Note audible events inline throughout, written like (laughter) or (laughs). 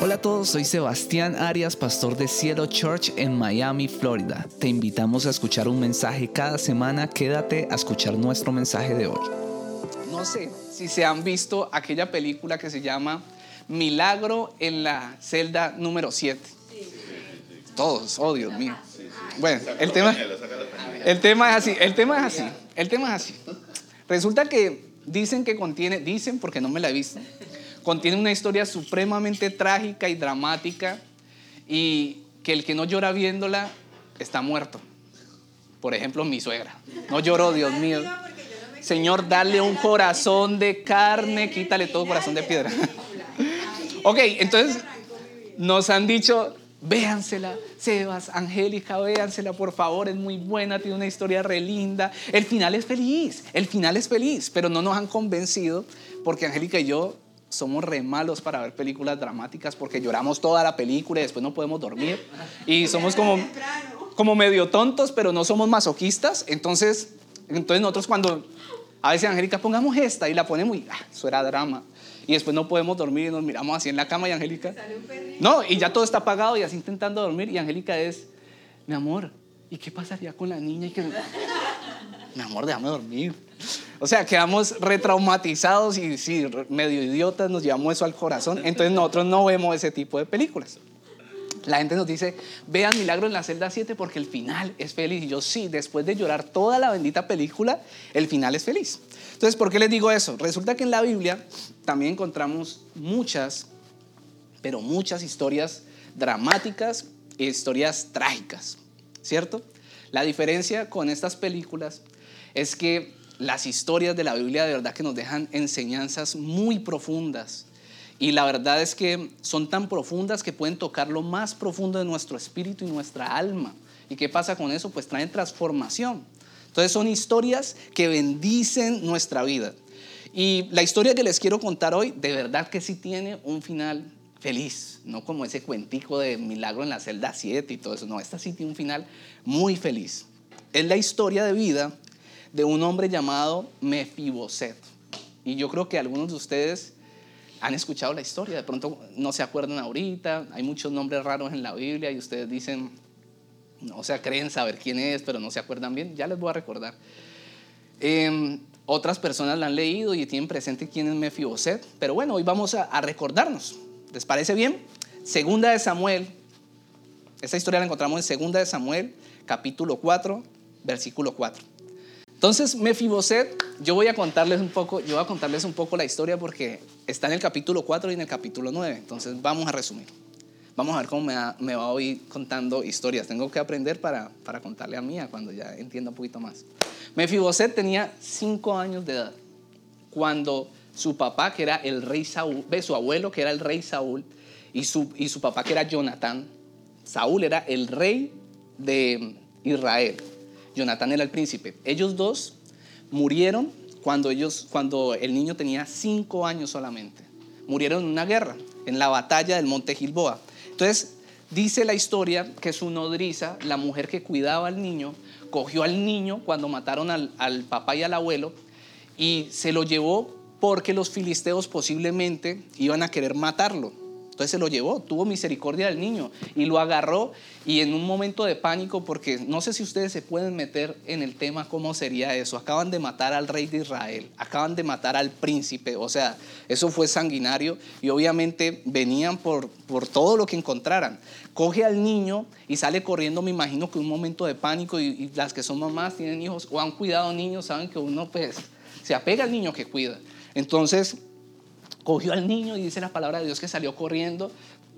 Hola a todos, soy Sebastián Arias, pastor de Cielo Church en Miami, Florida. Te invitamos a escuchar un mensaje cada semana. Quédate a escuchar nuestro mensaje de hoy. No sé si se han visto aquella película que se llama Milagro en la celda número 7. Todos, oh Dios mío. Bueno, el tema, el tema es así, el tema es así, el tema es así. Resulta que dicen que contiene, dicen porque no me la he visto, contiene una historia supremamente trágica y dramática y que el que no llora viéndola está muerto. Por ejemplo, mi suegra. No lloró, Dios mío. Señor, dale un corazón de carne, quítale todo corazón de piedra. (laughs) ok, entonces nos han dicho, véansela, Sebas, Angélica, véansela, por favor, es muy buena, tiene una historia re linda. El final es feliz, el final es feliz, pero no nos han convencido porque Angélica y yo somos re malos para ver películas dramáticas porque lloramos toda la película y después no podemos dormir. Y somos como, como medio tontos, pero no somos masoquistas. Entonces, entonces nosotros cuando a veces Angélica pongamos esta y la ponemos y ah, eso era drama. Y después no podemos dormir y nos miramos así en la cama y Angélica... No, y ya todo está apagado y así intentando dormir y Angélica es, mi amor, ¿y qué pasaría con la niña? Y que, mi amor, déjame dormir. O sea, quedamos retraumatizados y sí, medio idiotas, nos llevamos eso al corazón. Entonces nosotros no vemos ese tipo de películas. La gente nos dice, vean Milagro en la celda 7 porque el final es feliz. Y yo sí, después de llorar toda la bendita película, el final es feliz. Entonces, ¿por qué les digo eso? Resulta que en la Biblia también encontramos muchas, pero muchas historias dramáticas e historias trágicas, ¿cierto? La diferencia con estas películas es que las historias de la Biblia de verdad que nos dejan enseñanzas muy profundas. Y la verdad es que son tan profundas que pueden tocar lo más profundo de nuestro espíritu y nuestra alma. ¿Y qué pasa con eso? Pues traen transformación. Entonces son historias que bendicen nuestra vida. Y la historia que les quiero contar hoy, de verdad que sí tiene un final feliz, no como ese cuentico de milagro en la celda 7 y todo eso, no, esta sí tiene un final muy feliz. Es la historia de vida de un hombre llamado Mefiboset. Y yo creo que algunos de ustedes han escuchado la historia, de pronto no se acuerdan ahorita, hay muchos nombres raros en la Biblia y ustedes dicen, o sea, creen saber quién es, pero no se acuerdan bien, ya les voy a recordar. Em, otras personas la han leído y tienen presente quién es Mefiboset, pero bueno, hoy vamos a, a recordarnos. ¿Les parece bien? Segunda de Samuel, esta historia la encontramos en Segunda de Samuel, capítulo 4, versículo 4. Entonces, Mefiboset, yo voy a contarles un poco, yo voy a contarles un poco la historia porque está en el capítulo 4 y en el capítulo 9. Entonces, vamos a resumir. Vamos a ver cómo me va, me va a ir contando historias. Tengo que aprender para, para contarle a Mía cuando ya entienda un poquito más. Mefiboset tenía 5 años de edad cuando su papá, que era el rey Saúl, ve, su abuelo, que era el rey Saúl, y su, y su papá, que era Jonatán. Saúl era el rey de Israel. Jonatán era el príncipe. Ellos dos murieron cuando, ellos, cuando el niño tenía cinco años solamente. Murieron en una guerra, en la batalla del monte Gilboa. Entonces, dice la historia que su nodriza, la mujer que cuidaba al niño, cogió al niño cuando mataron al, al papá y al abuelo y se lo llevó porque los filisteos posiblemente iban a querer matarlo. Entonces se lo llevó, tuvo misericordia del niño y lo agarró y en un momento de pánico, porque no sé si ustedes se pueden meter en el tema cómo sería eso, acaban de matar al rey de Israel, acaban de matar al príncipe, o sea, eso fue sanguinario y obviamente venían por, por todo lo que encontraran. Coge al niño y sale corriendo, me imagino que un momento de pánico y, y las que son mamás tienen hijos o han cuidado niños, saben que uno pues se apega al niño que cuida. Entonces cogió al niño y dice la palabra de Dios que salió corriendo,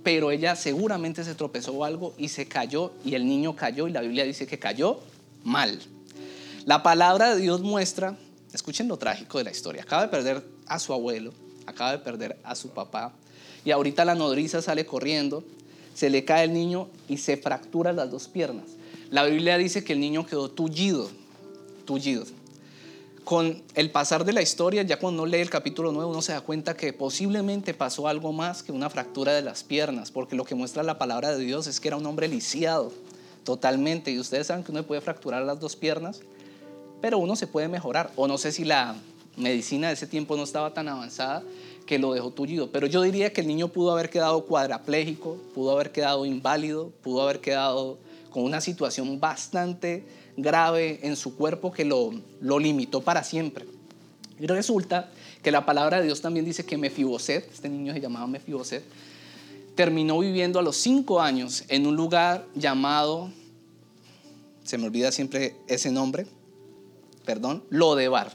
pero ella seguramente se tropezó o algo y se cayó y el niño cayó y la Biblia dice que cayó mal. La palabra de Dios muestra, escuchen lo trágico de la historia, acaba de perder a su abuelo, acaba de perder a su papá y ahorita la nodriza sale corriendo, se le cae el niño y se fractura las dos piernas. La Biblia dice que el niño quedó tullido, tullido con el pasar de la historia, ya cuando uno lee el capítulo 9, uno se da cuenta que posiblemente pasó algo más que una fractura de las piernas, porque lo que muestra la palabra de Dios es que era un hombre lisiado totalmente. Y ustedes saben que uno puede fracturar las dos piernas, pero uno se puede mejorar. O no sé si la medicina de ese tiempo no estaba tan avanzada que lo dejó tullido. Pero yo diría que el niño pudo haber quedado cuadraplégico, pudo haber quedado inválido, pudo haber quedado con una situación bastante grave en su cuerpo que lo, limitó para siempre. Y resulta que la palabra de Dios también dice que Mefiboset, este niño se llamaba Mefiboset, terminó viviendo a los cinco años en un lugar llamado, se me olvida siempre ese nombre, perdón, Lodebar.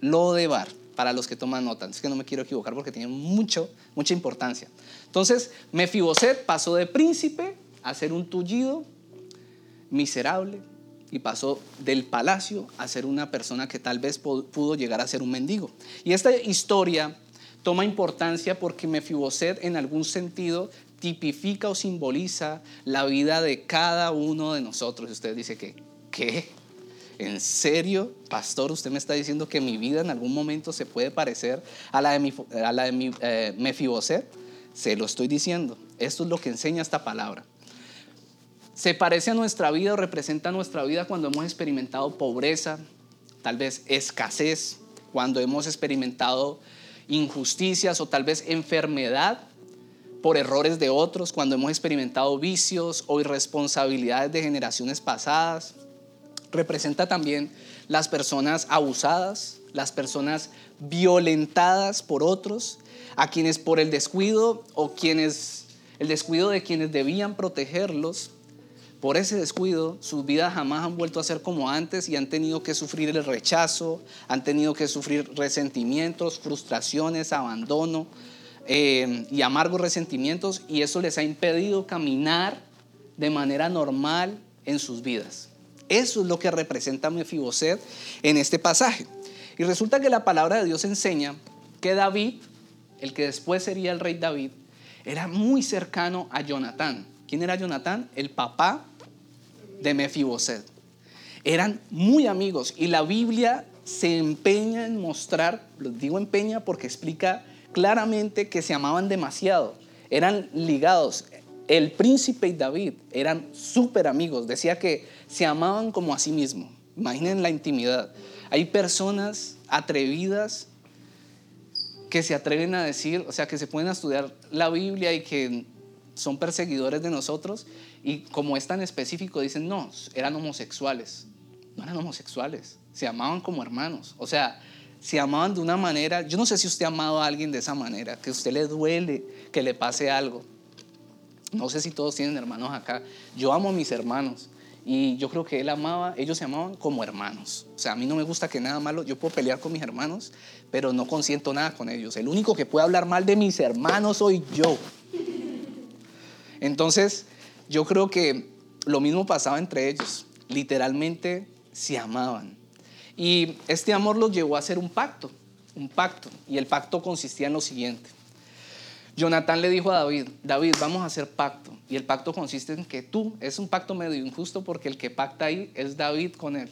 Lodebar, para los que toman nota. Es que no me quiero equivocar porque tiene mucho, mucha importancia. Entonces, Mefiboset pasó de príncipe a ser un tullido miserable y pasó del palacio a ser una persona que tal vez pudo llegar a ser un mendigo. Y esta historia toma importancia porque Mefiboset en algún sentido tipifica o simboliza la vida de cada uno de nosotros. Usted dice que, ¿qué? ¿En serio, pastor? ¿Usted me está diciendo que mi vida en algún momento se puede parecer a la de, mi, a eh, Mefiboset? Se lo estoy diciendo. Esto es lo que enseña esta palabra. Se parece a nuestra vida o representa nuestra vida cuando hemos experimentado pobreza, tal vez escasez, cuando hemos experimentado injusticias o tal vez enfermedad por errores de otros, cuando hemos experimentado vicios o irresponsabilidades de generaciones pasadas. Representa también las personas abusadas, las personas violentadas por otros, a quienes por el descuido o quienes el descuido de quienes debían protegerlos, por ese descuido sus vidas jamás han vuelto a ser como antes y han tenido que sufrir el rechazo, han tenido que sufrir resentimientos, frustraciones, abandono eh, y amargos resentimientos y eso les ha impedido caminar de manera normal en sus vidas. Eso es lo que representa Mefiboset en este pasaje. Y resulta que la palabra de Dios enseña que David, el que después sería el rey David, era muy cercano a Jonatán. ¿Quién era Jonatán? El papá de Mefiboset. Eran muy amigos y la Biblia se empeña en mostrar, lo digo empeña porque explica claramente que se amaban demasiado, eran ligados. El príncipe y David eran súper amigos, decía que se amaban como a sí mismos. Imaginen la intimidad. Hay personas atrevidas que se atreven a decir, o sea, que se pueden estudiar la Biblia y que son perseguidores de nosotros y como es tan específico dicen, no, eran homosexuales. No eran homosexuales, se amaban como hermanos. O sea, se amaban de una manera, yo no sé si usted ha amado a alguien de esa manera, que a usted le duele que le pase algo. No sé si todos tienen hermanos acá. Yo amo a mis hermanos, y yo creo que él amaba, ellos se amaban como hermanos. O sea, a mí no me gusta que nada malo, yo puedo pelear con mis hermanos, pero no consiento nada con ellos. El único que puede hablar mal de mis hermanos soy yo. Entonces, yo creo que lo mismo pasaba entre ellos. Literalmente se amaban. Y este amor los llevó a hacer un pacto, un pacto. Y el pacto consistía en lo siguiente. Jonatán le dijo a David, David, vamos a hacer pacto. Y el pacto consiste en que tú, es un pacto medio injusto porque el que pacta ahí es David con él.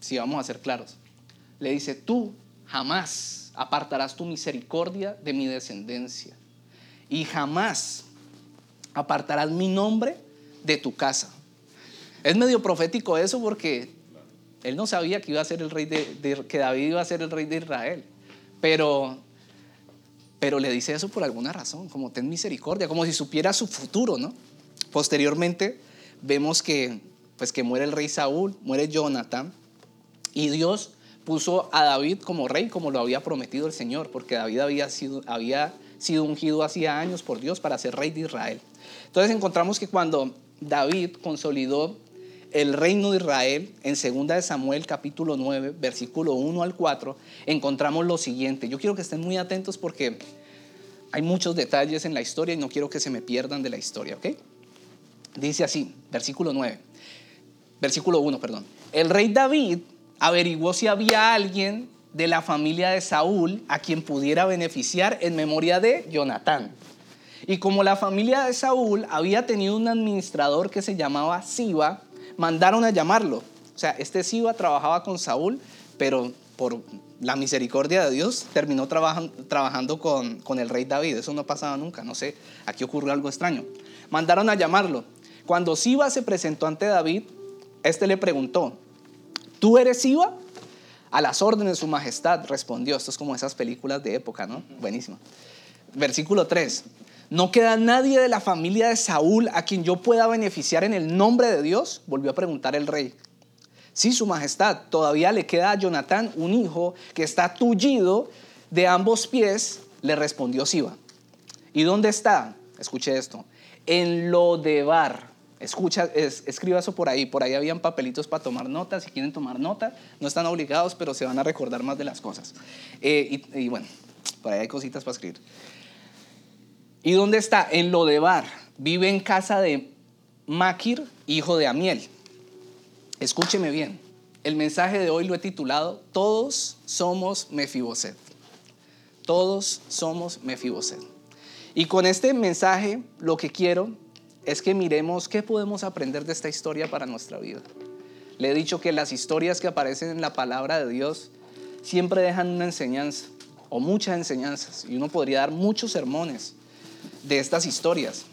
Si vamos a ser claros. Le dice, tú jamás apartarás tu misericordia de mi descendencia. Y jamás apartarás mi nombre de tu casa. Es medio profético eso porque él no sabía que iba a ser el rey de, que David iba a ser el rey de Israel. Pero pero le dice eso por alguna razón, como ten misericordia, como si supiera su futuro, ¿no? Posteriormente vemos que, pues que muere el rey Saúl, muere Jonathan, y Dios puso a David como rey, como lo había prometido el Señor, porque David había sido, había sido ungido hacía años por Dios para ser rey de Israel. Entonces encontramos que cuando David consolidó el reino de Israel, en 2 de Samuel capítulo 9, versículo 1 al 4, encontramos lo siguiente. Yo quiero que estén muy atentos porque hay muchos detalles en la historia y no quiero que se me pierdan de la historia, ¿ok? Dice así, versículo 9, versículo 1, perdón. El rey David averiguó si había alguien de la familia de Saúl a quien pudiera beneficiar en memoria de Jonatán. Y como la familia de Saúl había tenido un administrador que se llamaba Siba, mandaron a llamarlo. O sea, este Siba trabajaba con Saúl, pero por la misericordia de Dios terminó trabajando con, con el rey David. Eso no pasaba nunca, no sé, aquí ocurrió algo extraño. Mandaron a llamarlo. Cuando Siba se presentó ante David, este le preguntó, ¿tú eres Siba? A las órdenes de su majestad respondió. Esto es como esas películas de época, ¿no? Buenísimo. Versículo 3. ¿No queda nadie de la familia de Saúl a quien yo pueda beneficiar en el nombre de Dios? Volvió a preguntar el rey. Sí, su majestad, todavía le queda a Jonatán un hijo que está tullido de ambos pies, le respondió Siba. ¿Y dónde está? Escuche esto. En Lodebar. Escucha, escriba eso por ahí. Por ahí habían papelitos para tomar notas. Si quieren tomar nota, no están obligados, pero se van a recordar más de las cosas. Eh, y, y bueno, por ahí hay cositas para escribir. ¿Y dónde está? En Lodebar. Vive en casa de Maquir, hijo de Amiel. Escúcheme bien. El mensaje de hoy lo he titulado Todos somos Mefiboset. Todos somos Mefiboset. Y con este mensaje lo que quiero es que miremos qué podemos aprender de esta historia para nuestra vida. Le he dicho que las historias que aparecen en la palabra de Dios siempre dejan una enseñanza o muchas enseñanzas y uno podría dar muchos sermones de estas historias.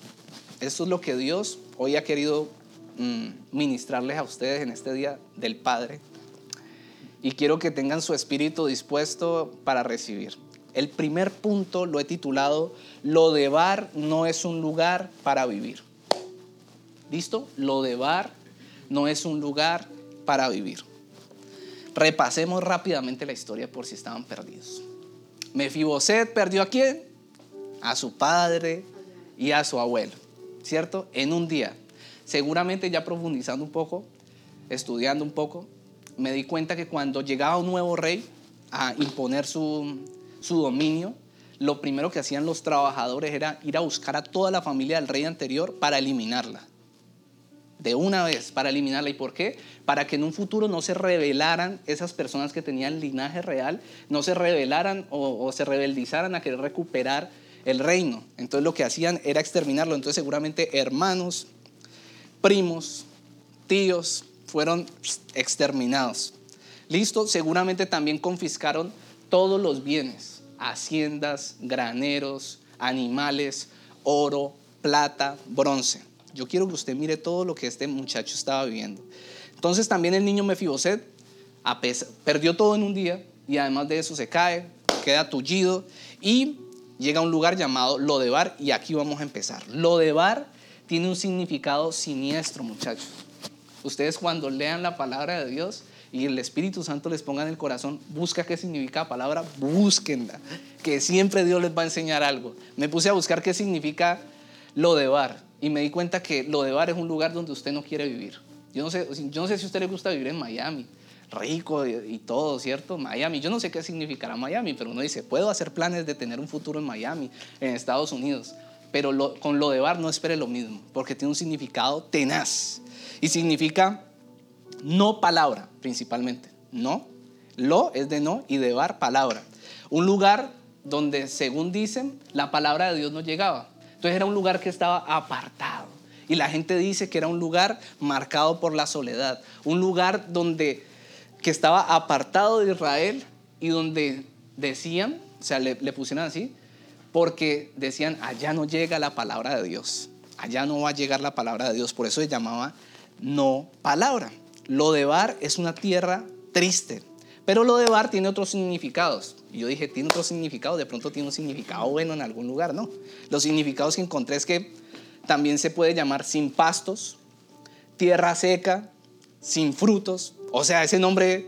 Esto es lo que Dios hoy ha querido mm, ministrarles a ustedes en este día del Padre. Y quiero que tengan su espíritu dispuesto para recibir. El primer punto lo he titulado Lo de bar no es un lugar para vivir. ¿Listo? Lo de bar no es un lugar para vivir. Repasemos rápidamente la historia por si estaban perdidos. Mefiboset perdió a quién? a su padre y a su abuelo, ¿cierto? En un día. Seguramente ya profundizando un poco, estudiando un poco, me di cuenta que cuando llegaba un nuevo rey a imponer su, su dominio, lo primero que hacían los trabajadores era ir a buscar a toda la familia del rey anterior para eliminarla. De una vez, para eliminarla. ¿Y por qué? Para que en un futuro no se rebelaran esas personas que tenían linaje real, no se rebelaran o, o se rebeldizaran a querer recuperar el reino. Entonces lo que hacían era exterminarlo. Entonces seguramente hermanos, primos, tíos fueron exterminados. Listo, seguramente también confiscaron todos los bienes, haciendas, graneros, animales, oro, plata, bronce. Yo quiero que usted mire todo lo que este muchacho estaba viviendo. Entonces también el niño Mefiboset perdió todo en un día y además de eso se cae, queda tullido y llega a un lugar llamado Lodebar y aquí vamos a empezar. Lodebar tiene un significado siniestro, muchachos. Ustedes cuando lean la palabra de Dios y el Espíritu Santo les ponga en el corazón, busca qué significa la palabra, búsquenla, que siempre Dios les va a enseñar algo. Me puse a buscar qué significa Lodebar y me di cuenta que Lodebar es un lugar donde usted no quiere vivir. Yo no sé, yo no sé si a usted le gusta vivir en Miami, rico y, todo, ¿cierto? Miami. Yo no sé qué significará Miami, pero uno dice, puedo hacer planes de tener un futuro en Miami, en Estados Unidos. Pero con lo de bar no espere lo mismo, porque tiene un significado tenaz. Y significa no palabra, principalmente. No. Lo es de no y de bar palabra. Un lugar donde, según dicen, la palabra de Dios no llegaba. Entonces era un lugar que estaba apartado. Y la gente dice que era un lugar marcado por la soledad. Un lugar donde que estaba apartado de Israel y donde decían, o sea, le, pusieron así, porque decían, allá no llega la palabra de Dios, allá no va a llegar la palabra de Dios, por eso se llamaba no palabra. Lo de Bar es una tierra triste, pero lo de Bar tiene otros significados. Y yo dije, tiene otro significado, de pronto tiene un significado bueno en algún lugar, ¿no? Los significados que encontré es que también se puede llamar sin pastos, tierra seca, sin frutos, o sea, ese nombre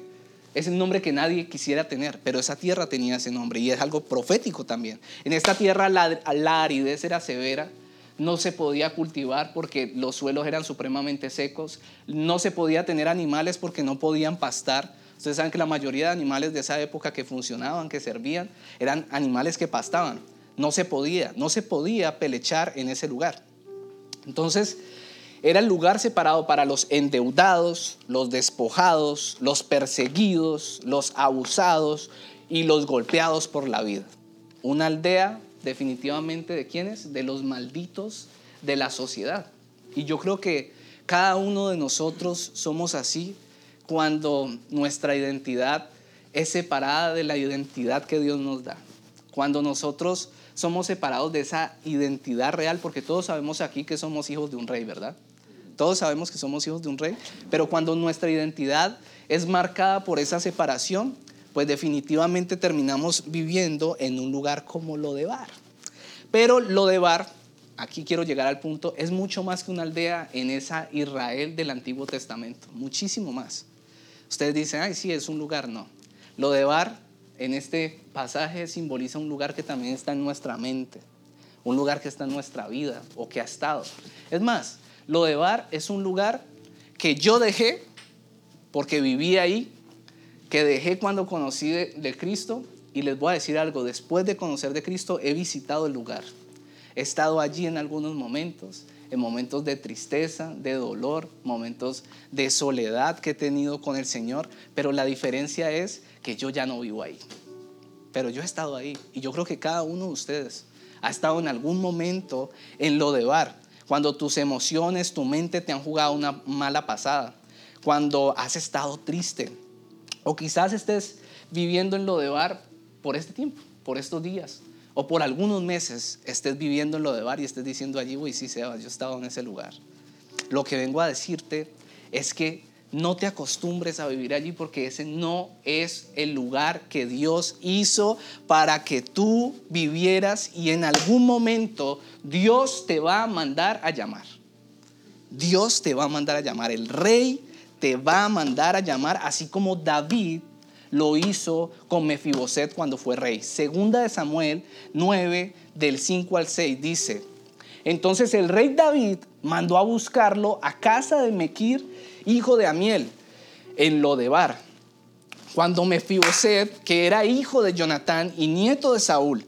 es el nombre que nadie quisiera tener, pero esa tierra tenía ese nombre y es algo profético también. En esta tierra la, aridez era severa, no se podía cultivar porque los suelos eran supremamente secos, no se podía tener animales porque no podían pastar. Ustedes saben que la mayoría de animales de esa época que funcionaban, que servían, eran animales que pastaban. No se podía, no se podía pelechar en ese lugar. Entonces, era el lugar separado para los endeudados, los despojados, los perseguidos, los abusados y los golpeados por la vida. Una aldea definitivamente de quienes? De los malditos de la sociedad. Y yo creo que cada uno de nosotros somos así cuando nuestra identidad es separada de la identidad que Dios nos da. Cuando nosotros somos separados de esa identidad real, porque todos sabemos aquí que somos hijos de un rey, ¿verdad? Todos sabemos que somos hijos de un rey, pero cuando nuestra identidad es marcada por esa separación, pues definitivamente terminamos viviendo en un lugar como lo de Bar. Pero lo de Bar, aquí quiero llegar al punto, es mucho más que una aldea en esa Israel del Antiguo Testamento, muchísimo más. Ustedes dicen, ay, sí, es un lugar, no. Lo de Bar en este pasaje simboliza un lugar que también está en nuestra mente, un lugar que está en nuestra vida o que ha estado. Es más, lo de Bar es un lugar que yo dejé porque viví ahí, que dejé cuando conocí de, Cristo. Y les voy a decir algo, después de conocer de Cristo he visitado el lugar. He estado allí en algunos momentos, en momentos de tristeza, de dolor, momentos de soledad que he tenido con el Señor, pero la diferencia es que yo ya no vivo ahí. Pero yo he estado ahí y yo creo que cada uno de ustedes ha estado en algún momento en lo de bar, cuando tus emociones, tu mente te han jugado una mala pasada, cuando has estado triste o quizás estés viviendo en lo de bar por este tiempo, por estos días o por algunos meses estés viviendo en lo de bar y estés diciendo allí, uy, sí, Sebas, yo he estado en ese lugar. Lo que vengo a decirte es que no te acostumbres a vivir allí porque ese no es el lugar que Dios hizo para que tú vivieras y en algún momento Dios te va a mandar a llamar. Dios te va a mandar a llamar. El rey te va a mandar a llamar, así como David lo hizo con Mefiboset cuando fue rey. Segunda de Samuel 9, del 5 al 6, dice, entonces el rey David mandó a buscarlo a casa de Mequir, hijo de Amiel, en Lodebar. Cuando Mefiboset, que era hijo de Jonatán y nieto de Saúl,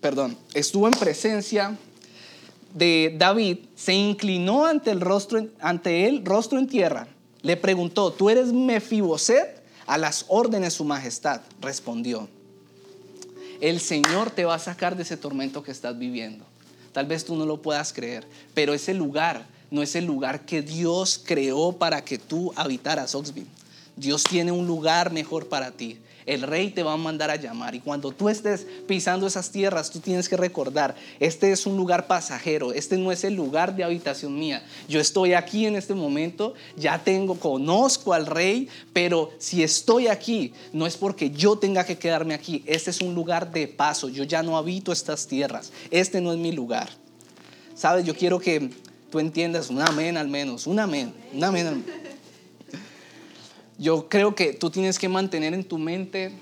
perdón, estuvo en presencia de David, se inclinó ante el rostro ante él, rostro en tierra. Le preguntó, "¿Tú eres Mefiboset?" A las órdenes su majestad respondió, "El Señor te va a sacar de ese tormento que estás viviendo." Tal vez tú no lo puedas creer, pero ese lugar no es el lugar que Dios creó para que tú habitaras Oxville. Dios tiene un lugar mejor para ti. El rey te va a mandar a llamar. Y cuando tú estés pisando esas tierras, tú tienes que recordar, este es un lugar pasajero, este no es el lugar de habitación mía. Yo estoy aquí en este momento, ya tengo, conozco al rey, pero si estoy aquí, no es porque yo tenga que quedarme aquí, este es un lugar de paso, yo ya no habito estas tierras, este no es mi lugar. Sabes, yo quiero que tú entiendas un amén al menos, un amén, un amén al menos yo creo que tú tienes que mantener en tu mente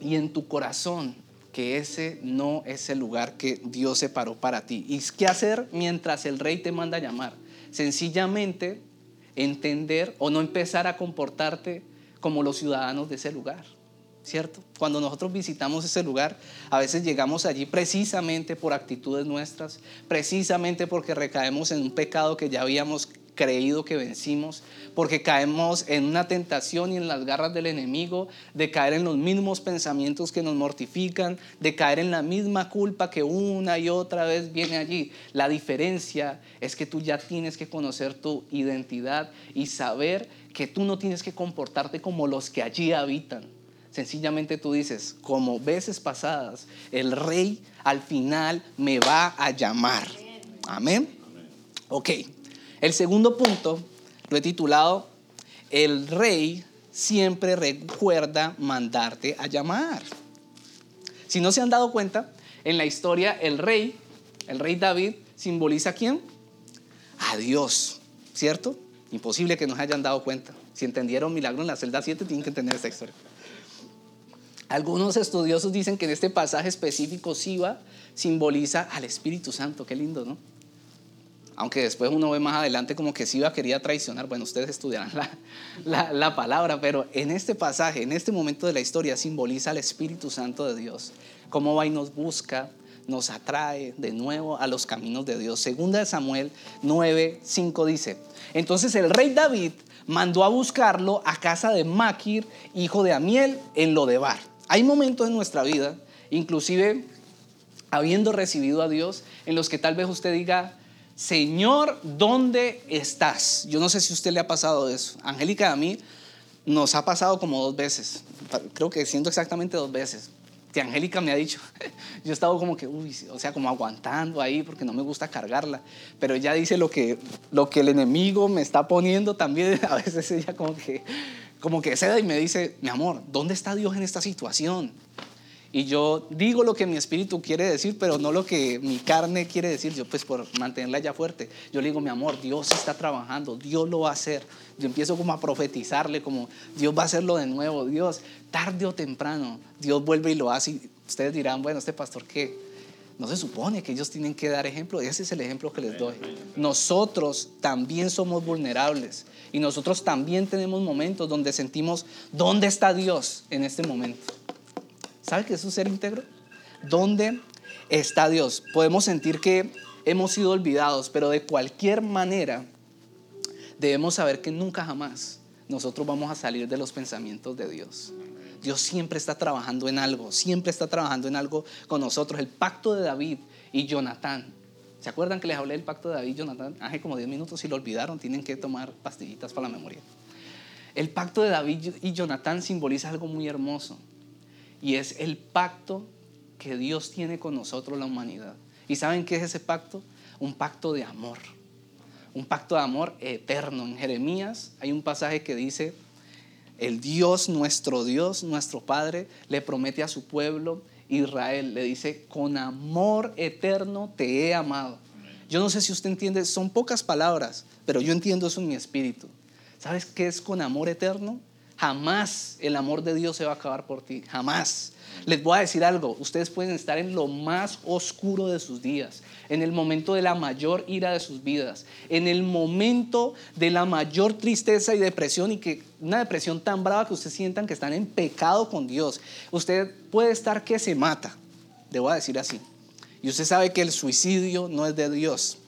y en tu corazón que ese no es el lugar que Dios separó para ti. ¿Y qué hacer mientras el rey te manda llamar? Sencillamente entender o no empezar a comportarte como los ciudadanos de ese lugar, ¿cierto? Cuando nosotros visitamos ese lugar, a veces llegamos allí precisamente por actitudes nuestras, precisamente porque recaemos en un pecado que ya habíamos creído que vencimos, porque caemos en una tentación y en las garras del enemigo, de caer en los mismos pensamientos que nos mortifican, de caer en la misma culpa que una y otra vez viene allí. La diferencia es que tú ya tienes que conocer tu identidad y saber que tú no tienes que comportarte como los que allí habitan. Sencillamente tú dices, como veces pasadas, el rey al final me va a llamar. Amén. Ok. El segundo punto lo he titulado, el rey siempre recuerda mandarte a llamar. Si no se han dado cuenta, en la historia el rey, el rey David, simboliza a quién? A Dios, ¿cierto? Imposible que no se hayan dado cuenta. Si entendieron milagro en la celda 7, tienen que entender esta historia. Algunos estudiosos dicen que en este pasaje específico Siva simboliza al Espíritu Santo. Qué lindo, ¿no? Aunque después uno ve más adelante como que Siba quería traicionar, bueno, ustedes estudiarán la, palabra, pero en este pasaje, en este momento de la historia, simboliza al Espíritu Santo de Dios, cómo va y nos busca, nos atrae de nuevo a los caminos de Dios. Segunda de Samuel 9, 5 dice, entonces el rey David mandó a buscarlo a casa de Maquir, hijo de Amiel, en Lodebar. Hay momentos en nuestra vida, inclusive habiendo recibido a Dios, en los que tal vez usted diga, Señor, ¿dónde estás? Yo no sé si a usted le ha pasado eso. Angélica a mí nos ha pasado como dos veces. Creo que siento exactamente dos veces. tía Angélica me ha dicho, (laughs) yo he estado como que, uy, o sea, como aguantando ahí porque no me gusta cargarla, pero ella dice lo que, lo que el enemigo me está poniendo también, (laughs) a veces ella como que, como que ceda y me dice, mi amor, ¿dónde está Dios en esta situación? Y yo digo lo que mi espíritu quiere decir, pero no lo que mi carne quiere decir. Yo pues por mantenerla ya fuerte. Yo le digo, mi amor, Dios está trabajando, Dios lo va a hacer. Yo empiezo como a profetizarle, como Dios va a hacerlo de nuevo. Dios, tarde o temprano, Dios vuelve y lo hace. Y ustedes dirán, bueno, este pastor qué. No se supone que ellos tienen que dar ejemplo. Ese es el ejemplo que les doy. Nosotros también somos vulnerables. Y nosotros también tenemos momentos donde sentimos, ¿dónde está Dios en este momento? ¿Sabe qué es un ser íntegro? ¿Dónde está Dios? Podemos sentir que hemos sido olvidados, pero de cualquier manera debemos saber que nunca jamás nosotros vamos a salir de los pensamientos de Dios. Dios siempre está trabajando en algo, siempre está trabajando en algo con nosotros. El pacto de David y Jonatán. ¿Se acuerdan que les hablé del pacto de David y Jonatán? Hace como 10 minutos y lo olvidaron, tienen que tomar pastillitas para la memoria. El pacto de David y Jonatán simboliza algo muy hermoso. Y es el pacto que Dios tiene con nosotros, la humanidad. ¿Y saben qué es ese pacto? Un pacto de amor. Un pacto de amor eterno. En Jeremías hay un pasaje que dice, el Dios, nuestro Dios, nuestro Padre, le promete a su pueblo Israel, le dice, con amor eterno te he amado. Yo no sé si usted entiende, son pocas palabras, pero yo entiendo eso en mi espíritu. ¿Sabes qué es con amor eterno? Jamás el amor de Dios se va a acabar por ti, jamás. Les voy a decir algo, ustedes pueden estar en lo más oscuro de sus días, en el momento de la mayor ira de sus vidas, en el momento de la mayor tristeza y depresión y que una depresión tan brava que ustedes sientan que están en pecado con Dios. Usted puede estar que se mata, le voy a decir así. Y usted sabe que el suicidio no es de Dios.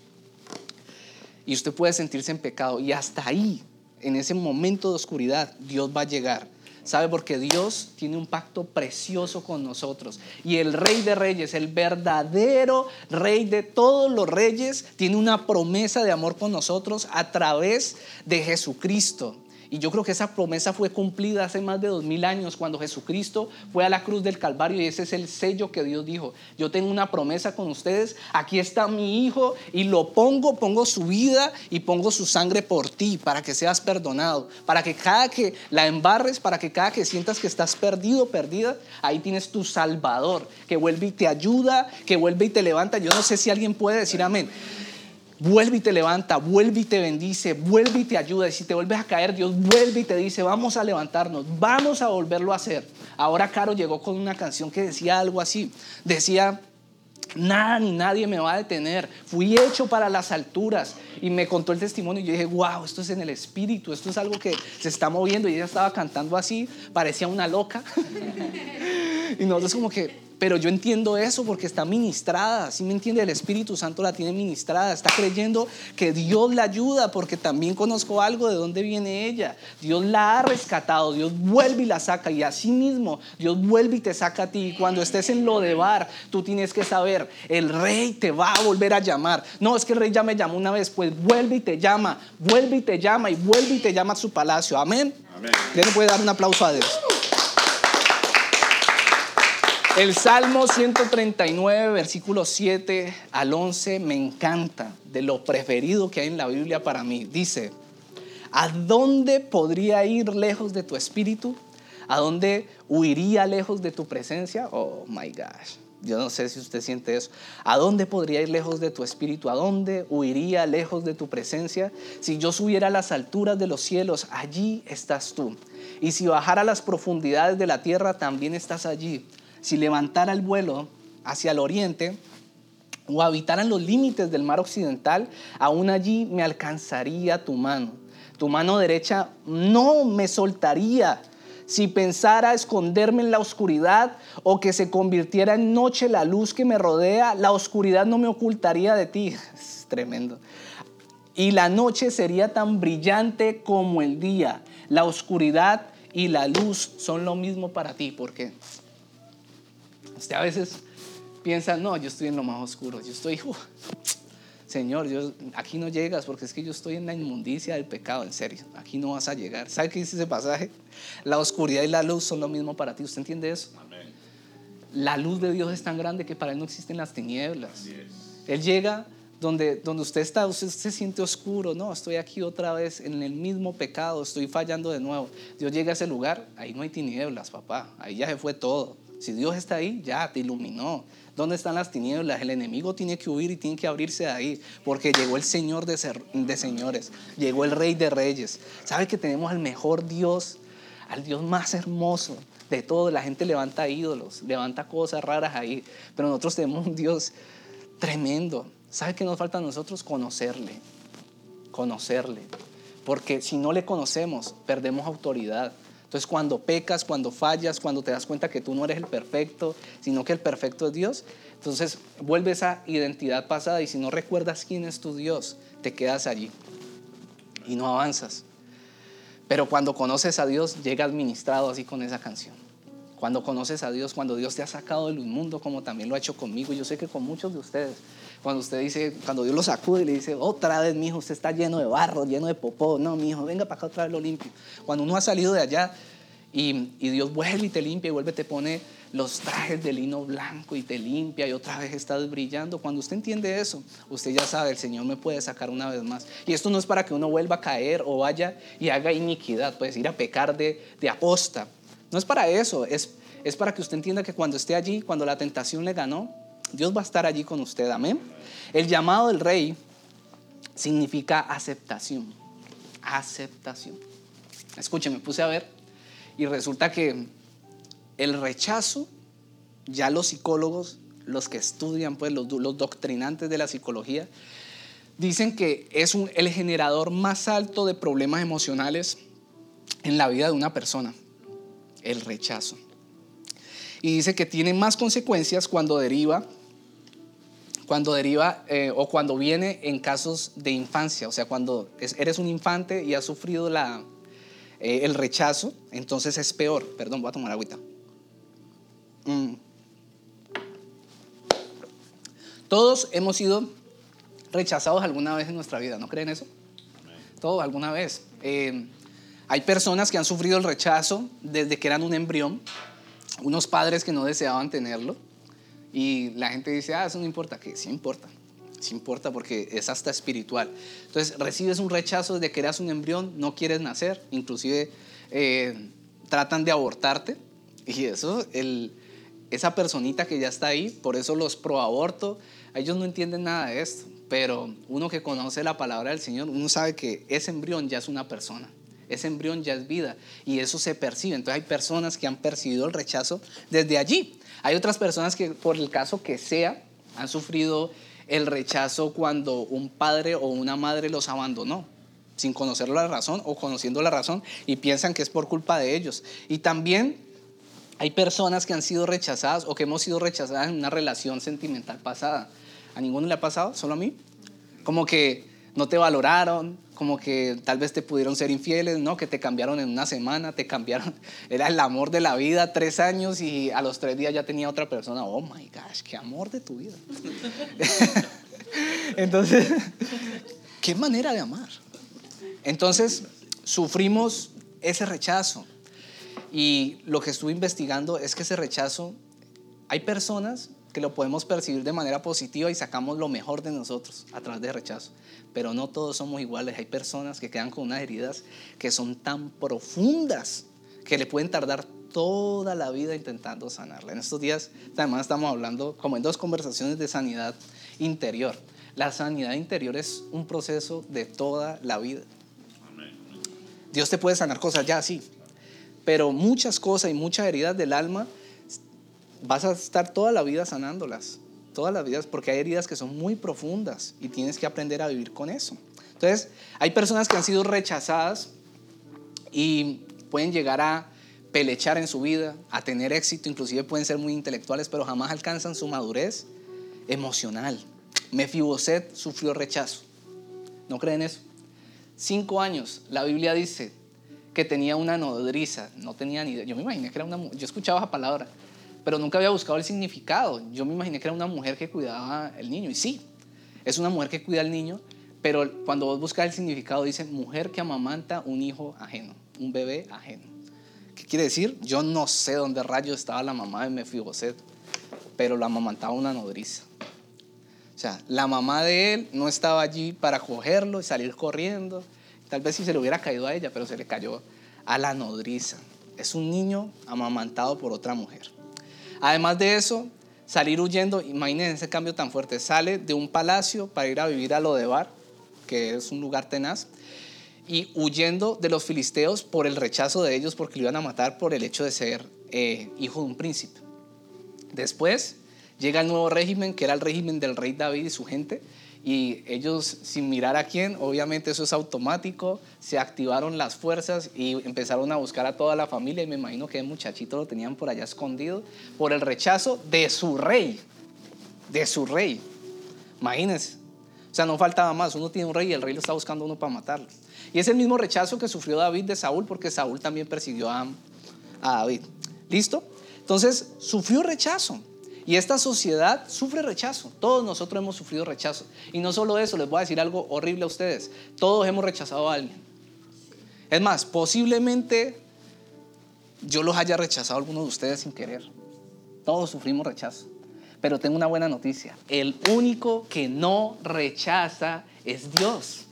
Y usted puede sentirse en pecado y hasta ahí en ese momento de oscuridad, Dios va a llegar. ¿Sabe? Porque Dios tiene un pacto precioso con nosotros. Y el rey de reyes, el verdadero rey de todos los reyes, tiene una promesa de amor con nosotros a través de Jesucristo. Y yo creo que esa promesa fue cumplida hace más de dos mil años cuando Jesucristo fue a la cruz del Calvario y ese es el sello que Dios dijo. Yo tengo una promesa con ustedes, aquí está mi hijo y lo pongo, pongo su vida y pongo su sangre por ti para que seas perdonado, para que cada que la embarres, para que cada que sientas que estás perdido, perdida, ahí tienes tu Salvador que vuelve y te ayuda, que vuelve y te levanta. Yo no sé si alguien puede decir amén vuelve y te levanta, vuelve y te bendice, vuelve y te ayuda. Y si te vuelves a caer, Dios vuelve y te dice, vamos a levantarnos, vamos a volverlo a hacer. Ahora Caro llegó con una canción que decía algo así. Decía, nada ni nadie me va a detener. Fui hecho para las alturas. Y me contó el testimonio y yo dije, wow, esto es en el espíritu, esto es algo que se está moviendo. Y ella estaba cantando así, parecía una loca. (laughs) y nosotros como que, pero yo entiendo eso porque está ministrada, ¿sí me entiende? El Espíritu Santo la tiene ministrada, está creyendo que Dios la ayuda porque también conozco algo de dónde viene ella. Dios la ha rescatado, Dios vuelve y la saca y así mismo Dios vuelve y te saca a ti. Y cuando estés en lo de bar, tú tienes que saber, el rey te va a volver a llamar. No, es que el rey ya me llamó una vez, pues vuelve y te llama, vuelve y te llama y vuelve y te llama a su palacio. Amén. Amén. le puede dar un aplauso a Dios? El Salmo 139, versículo 7 al 11, me encanta, de lo preferido que hay en la Biblia para mí. Dice, ¿a dónde podría ir lejos de tu espíritu? ¿A dónde huiría lejos de tu presencia? Oh, my gosh. Yo no sé si usted siente eso. ¿A dónde podría ir lejos de tu espíritu? ¿A dónde huiría lejos de tu presencia? Si yo subiera a las alturas de los cielos, allí estás tú. Y si bajara a las profundidades de la tierra, también estás allí si levantara el vuelo hacia el oriente o habitara en los límites del mar occidental, aún allí me alcanzaría tu mano. Tu mano derecha no me soltaría. Si pensara esconderme en la oscuridad o que se convirtiera en noche la luz que me rodea, la oscuridad no me ocultaría de ti. Es tremendo. Y la noche sería tan brillante como el día. La oscuridad y la luz son lo mismo para ti. ¿Por qué? Usted a veces piensa, no, yo estoy en lo más oscuro, yo estoy, Señor, yo, aquí no llegas porque es que yo estoy en la inmundicia del pecado, en serio, aquí no vas a llegar. ¿Sabe qué dice ese pasaje? La oscuridad y la luz son lo mismo para ti, ¿usted entiende eso? la luz de Dios es tan grande que para Él no existen las tinieblas. Él llega donde, donde usted está, usted se siente oscuro, no, estoy aquí otra vez en el mismo pecado, estoy fallando de nuevo. Dios llega a ese lugar, ahí no hay tinieblas, papá, ahí ya se fue todo. Si Dios está ahí, ya te iluminó. ¿Dónde están las tinieblas? El enemigo tiene que huir y tiene que abrirse de ahí, porque llegó el Señor de, de señores, llegó el Rey de reyes. ¿Sabe que tenemos al mejor Dios, al Dios más hermoso de todo? La gente levanta ídolos, levanta cosas raras ahí, pero nosotros tenemos un Dios tremendo. ¿Sabe qué nos falta a nosotros? Conocerle, conocerle. Porque si no le conocemos, perdemos autoridad. Entonces cuando pecas, cuando fallas, cuando te das cuenta que tú no eres el perfecto, sino que el perfecto es Dios, entonces vuelve esa identidad pasada y si no recuerdas quién es tu Dios, te quedas allí y no avanzas. Pero cuando conoces a Dios, llega administrado así con esa canción. Cuando conoces a Dios, cuando Dios te ha sacado del mundo, como también lo ha hecho conmigo, yo sé que con muchos de ustedes, cuando usted dice, cuando Dios lo sacude y le dice, otra vez, mi hijo, usted está lleno de barro, lleno de popó. No, mi hijo, venga para acá otra vez lo limpio. Cuando uno ha salido de allá y, y Dios vuelve y te limpia y vuelve, te pone los trajes de lino blanco y te limpia y otra vez estás brillando. Cuando usted entiende eso, usted ya sabe, el Señor me puede sacar una vez más. Y esto no es para que uno vuelva a caer o vaya y haga iniquidad, puedes ir a pecar de, de aposta. No es para eso, es, es para que usted entienda que cuando esté allí, cuando la tentación le ganó, Dios va a estar allí con usted, amén. El llamado del rey significa aceptación, aceptación. Escúcheme, puse a ver y resulta que el rechazo, ya los psicólogos, los que estudian, pues los, doctrinantes de la psicología, dicen que es el generador más alto de problemas emocionales en la vida de una persona, el rechazo. Y dice que tiene más consecuencias cuando deriva cuando deriva eh, o cuando viene en casos de infancia, o sea, cuando eres un infante y has sufrido la, eh, el rechazo, entonces es peor. Perdón, voy a tomar agüita. Mm. Todos hemos sido rechazados alguna vez en nuestra vida, ¿no creen eso? Todos alguna vez. Eh, hay personas que han sufrido el rechazo desde que eran un embrión, unos padres que no deseaban tenerlo y la gente dice, ah, eso no importa, que sí importa, sí importa porque es hasta espiritual. Entonces recibes un rechazo de que eras un embrión, no quieres nacer, inclusive eh, tratan de abortarte y eso, esa personita que ya está ahí, por eso los pro aborto, ellos no entienden nada de esto, pero uno que conoce la palabra del Señor, uno sabe que ese embrión ya es una persona. Ese embrión ya es vida y eso se percibe. Entonces hay personas que han percibido el rechazo desde allí. Hay otras personas que, por el caso que sea, han sufrido el rechazo cuando un padre o una madre los abandonó, sin conocer la razón o conociendo la razón, y piensan que es por culpa de ellos. Y también hay personas que han sido rechazadas o que hemos sido rechazadas en una relación sentimental pasada. ¿A ninguno le ha pasado? ¿Solo a mí? Como que no te valoraron, como que tal vez te pudieron ser infieles, ¿no? Que te cambiaron en una semana, te cambiaron, (laughs) era el amor de la vida, tres años y a los tres días ya tenía otra persona. Oh my gosh, qué amor de tu vida. (laughs) Entonces, (laughs) qué manera de amar. Entonces, sufrimos ese rechazo. Y lo que estuve investigando es que ese rechazo, hay personas que lo podemos percibir de manera positiva y sacamos lo mejor de nosotros a través de rechazo. Pero no todos somos iguales. Hay personas que quedan con unas heridas que son tan profundas que le pueden tardar toda la vida intentando sanarla. En estos días además estamos hablando como en dos conversaciones de sanidad interior. La sanidad interior es un proceso de toda la vida. Dios te puede sanar cosas ya, sí, pero muchas cosas y muchas heridas del alma vas a estar toda la vida sanándolas, todas las vidas, porque hay heridas que son muy profundas y tienes que aprender a vivir con eso. Entonces, hay personas que han sido rechazadas y pueden llegar a pelechar en su vida, a tener éxito, inclusive pueden ser muy intelectuales, pero jamás alcanzan su madurez emocional. Mefiboset sufrió rechazo. ¿No creen eso? Cinco años, la Biblia dice que tenía una nodriza, no tenía ni idea. Yo me imaginé que era una yo escuchaba esa palabra, pero nunca había buscado el significado. Yo me imaginé que era una mujer que cuidaba el niño. Y sí, es una mujer que cuida al niño, pero cuando vos buscas el significado dice mujer que amamanta un hijo ajeno, un bebé ajeno. ¿Qué quiere decir? Yo no sé dónde rayos estaba la mamá de Mefiboset. pero lo amamantaba una nodriza. O sea, la mamá de él no estaba allí para cogerlo y salir corriendo. Tal vez si se le hubiera caído a ella, pero se le cayó a la nodriza. Es un niño amamantado por otra mujer. Además de eso, salir huyendo, imagínense ese cambio tan fuerte, sale de un palacio para ir a vivir a Lodebar, que es un lugar tenaz, y huyendo de los filisteos por el rechazo de ellos porque lo iban a matar por el hecho de ser eh, hijo de un príncipe. Después llega el nuevo régimen, que era el régimen del rey David y su gente, y ellos sin mirar a quién, obviamente eso es automático, se activaron las fuerzas y empezaron a buscar a toda la familia y me imagino que el muchachito lo tenían por allá escondido por el rechazo de su rey, de su rey. Imagínense. O sea, no faltaba más, uno tiene un rey y el rey lo está buscando uno para matarlo. Y es el mismo rechazo que sufrió David de Saúl porque Saúl también persiguió a, a David. ¿Listo? Entonces, sufrió rechazo. Y esta sociedad sufre rechazo. Todos nosotros hemos sufrido rechazo. Y no solo eso, les voy a decir algo horrible a ustedes. Todos hemos rechazado a alguien. Es más, posiblemente yo los haya rechazado a algunos de ustedes sin querer. Todos sufrimos rechazo. Pero tengo una buena noticia. El único que no rechaza es Dios.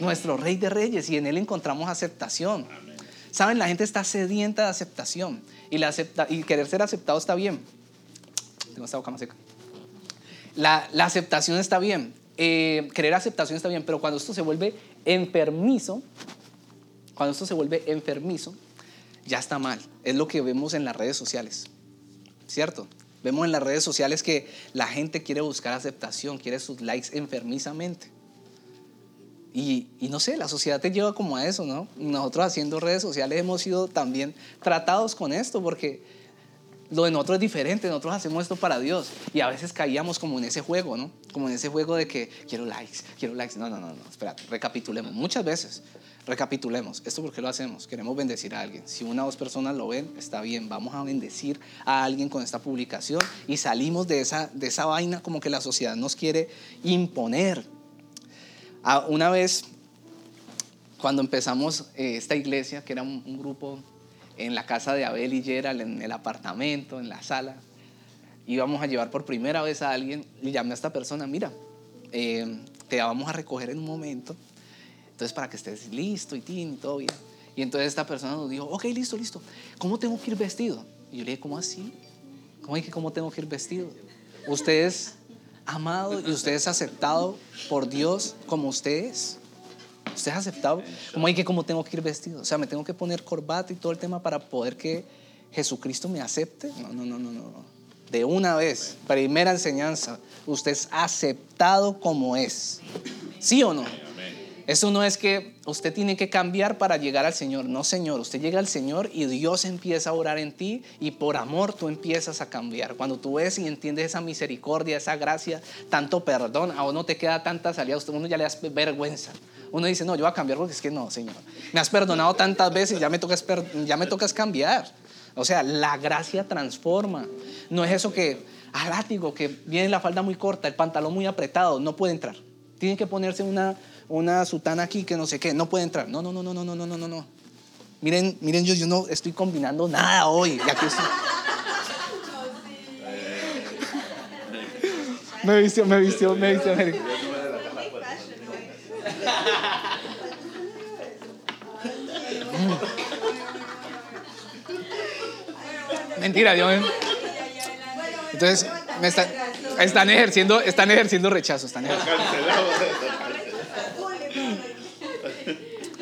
Nuestro Rey de Reyes. Y en Él encontramos aceptación. Saben, la gente está sedienta de aceptación. Y, la acepta y querer ser aceptado está bien boca más seca. La, la aceptación está bien, eh, querer aceptación está bien, pero cuando esto se vuelve enfermizo, cuando esto se vuelve enfermizo, ya está mal. Es lo que vemos en las redes sociales, ¿cierto? Vemos en las redes sociales que la gente quiere buscar aceptación, quiere sus likes enfermizamente. Y, y, no sé, la sociedad te lleva como a eso, ¿no? Nosotros haciendo redes sociales hemos sido también tratados con esto porque lo de nosotros es diferente, nosotros hacemos esto para Dios. Y a veces caíamos como en ese juego, ¿no? Como en ese juego de que quiero likes, quiero likes. No, no, no, no, espérate, recapitulemos. Muchas veces, recapitulemos. ¿Esto por qué lo hacemos? Queremos bendecir a alguien. Si una o dos personas lo ven, está bien. Vamos a bendecir a alguien con esta publicación y salimos de esa, de esa vaina como que la sociedad nos quiere imponer. Ah, una vez, cuando empezamos eh, esta iglesia, que era un grupo en la casa de Abel y Gerald, en el apartamento, en la sala. Íbamos a llevar por primera vez a alguien y llamé a esta persona, mira, eh, te vamos a recoger en un momento, entonces para que estés listo y, y todo bien. Y entonces esta persona nos dijo, ok, listo, listo, ¿cómo tengo que ir vestido? Y yo le dije, ¿cómo así? ¿Cómo que cómo tengo que ir vestido? Usted es amado y usted es aceptado por Dios como usted es. ¿Usted es aceptado? ¿Cómo hay que cómo tengo que ir vestido? O sea, me tengo que poner corbata y todo el tema para poder que Jesucristo me acepte. No, no, no, no, no. De una vez, primera enseñanza, usted es aceptado como es. ¿Sí o no? Eso no es que usted tiene que cambiar para llegar al Señor. No, Señor. Usted llega al Señor y Dios empieza a orar en ti y por amor tú empiezas a cambiar. Cuando tú ves y entiendes esa misericordia, esa gracia, tanto perdón, a uno te queda tanta salida, a uno ya le da vergüenza. Uno dice, no, yo voy a cambiar porque es que no, Señor. Me has perdonado tantas veces, ya me tocas, ya me tocas cambiar. O sea, la gracia transforma. No es eso que, a ah, látigo, que viene la falda muy corta, el pantalón muy apretado, no puede entrar. Tiene que ponerse una, una sutana aquí que no sé qué, no puede entrar. No, no, no, no, no, no, no, no, no. Miren, miren, yo, yo no estoy combinando nada hoy. me vistió, me vistió, me vistió. Me vistió. Mentira, Dios Entonces, me están, ejerciendo, están ejerciendo rechazo. Están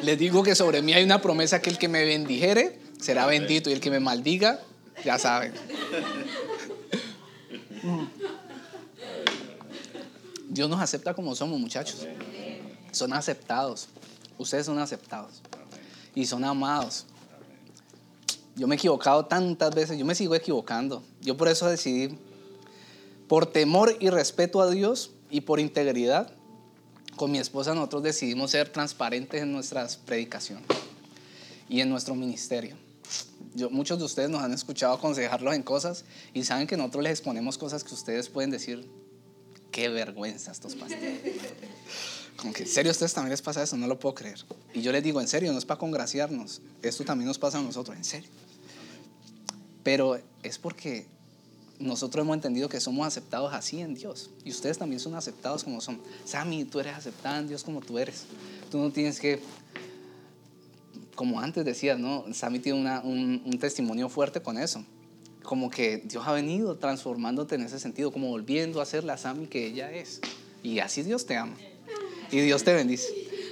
Les digo que sobre mí hay una promesa que el que me bendijere será bendito y el que me maldiga, ya saben. Dios nos acepta como somos, muchachos. Son aceptados. Ustedes son aceptados. Y son amados. Yo me he equivocado tantas veces, yo me sigo equivocando. Yo por eso decidí, por temor y respeto a Dios y por integridad, con mi esposa nosotros decidimos ser transparentes en nuestras predicaciones y en nuestro ministerio. Yo, muchos de ustedes nos han escuchado aconsejarlos en cosas y saben que nosotros les exponemos cosas que ustedes pueden decir, qué vergüenza estos pastores. Como que, ¿en serio a ustedes también les pasa eso? No lo puedo creer. Y yo les digo, en serio, no es para congraciarnos. Esto también nos pasa a nosotros, en serio. Pero es porque nosotros hemos entendido que somos aceptados así en Dios. Y ustedes también son aceptados como son. Sammy, tú eres aceptada en Dios como tú eres. Tú no tienes que, como antes decías, ¿no? Sammy tiene un, un testimonio fuerte con eso. Como que Dios ha venido transformándote en ese sentido, como volviendo a ser la Sammy que ella es. Y así Dios te ama. Y Dios te bendice.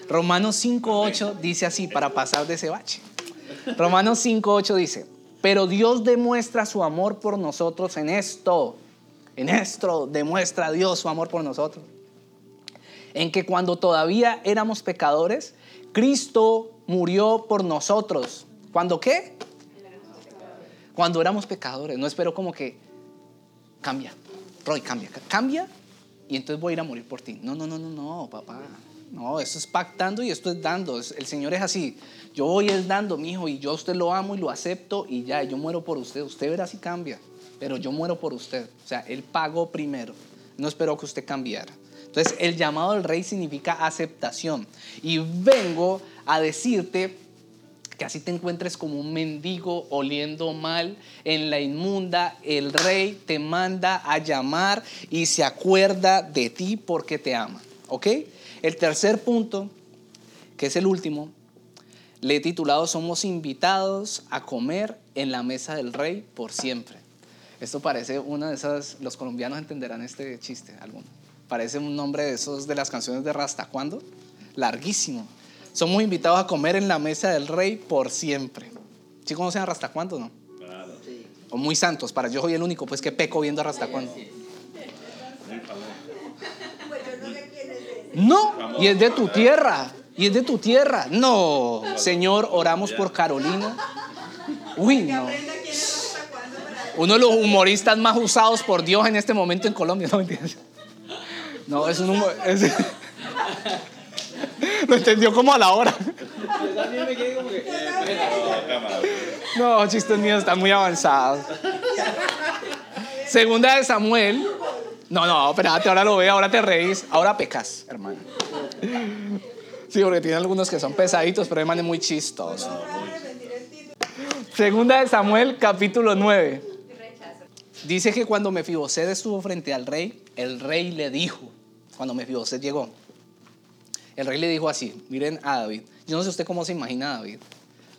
Romanos 5.8 dice así, para pasar de ese bache. Romanos 5.8 dice, pero Dios demuestra su amor por nosotros en esto. En esto demuestra Dios su amor por nosotros. En que cuando todavía éramos pecadores, Cristo murió por nosotros. ¿Cuándo qué? Cuando éramos pecadores. No espero como que cambia. Roy, cambia. Cambia y entonces voy a ir a morir por ti. No, no, no, no, no, papá. No, eso es pactando y esto es dando. El Señor es así. Yo voy es dando, mi hijo, y yo a usted lo amo y lo acepto y ya, yo muero por usted. Usted verá si cambia, pero yo muero por usted. O sea, Él pagó primero. No esperó que usted cambiara. Entonces, el llamado del rey significa aceptación. Y vengo a decirte que así te encuentres como un mendigo oliendo mal en la inmunda, el rey te manda a llamar y se acuerda de ti porque te ama. ¿Ok? El tercer punto, que es el último, le he titulado Somos invitados a comer en la mesa del rey por siempre. Esto parece una de esas, los colombianos entenderán este chiste, alguno. Parece un nombre de esos de las canciones de Rasta. ¿Cuándo? Larguísimo. Somos invitados a comer en la mesa del rey por siempre. ¿Sí conocen a Rasta cuándo, no? Claro. O muy santos, para yo soy el único pues que peco viendo a Rasta cuándo. No, y es de tu tierra. Y es de tu tierra. No, Señor, oramos por Carolina. Uy, no. Uno de los humoristas más usados por Dios en este momento en Colombia, ¿no entiendes? No, es un humor. (laughs) Lo entendió como a la hora. No, chistes míos están muy avanzados. Segunda de Samuel. No, no, espérate, ahora lo ve, ahora te reís, ahora pecas, hermano. Sí, porque tiene algunos que son pesaditos, pero es muy chistoso. Segunda de Samuel, capítulo 9. Dice que cuando Mefiboset estuvo frente al rey, el rey le dijo, cuando Mefiboset llegó, el rey le dijo así, miren a David, yo no sé usted cómo se imagina a David,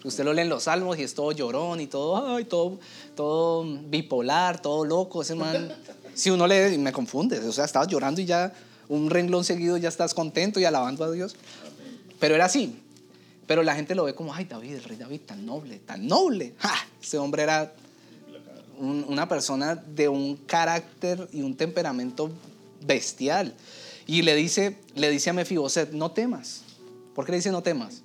usted lo lee en los salmos y es todo llorón y todo, ay, todo, todo bipolar, todo loco, ese man, si uno le, me confunde, o sea, estabas llorando y ya un renglón seguido ya estás contento y alabando a Dios, pero era así, pero la gente lo ve como, ay, David, el rey David, tan noble, tan noble, ese hombre era una persona de un carácter y un temperamento bestial. Y le dice, le dice a Mefiboset, no temas. ¿Por qué le dice no temas?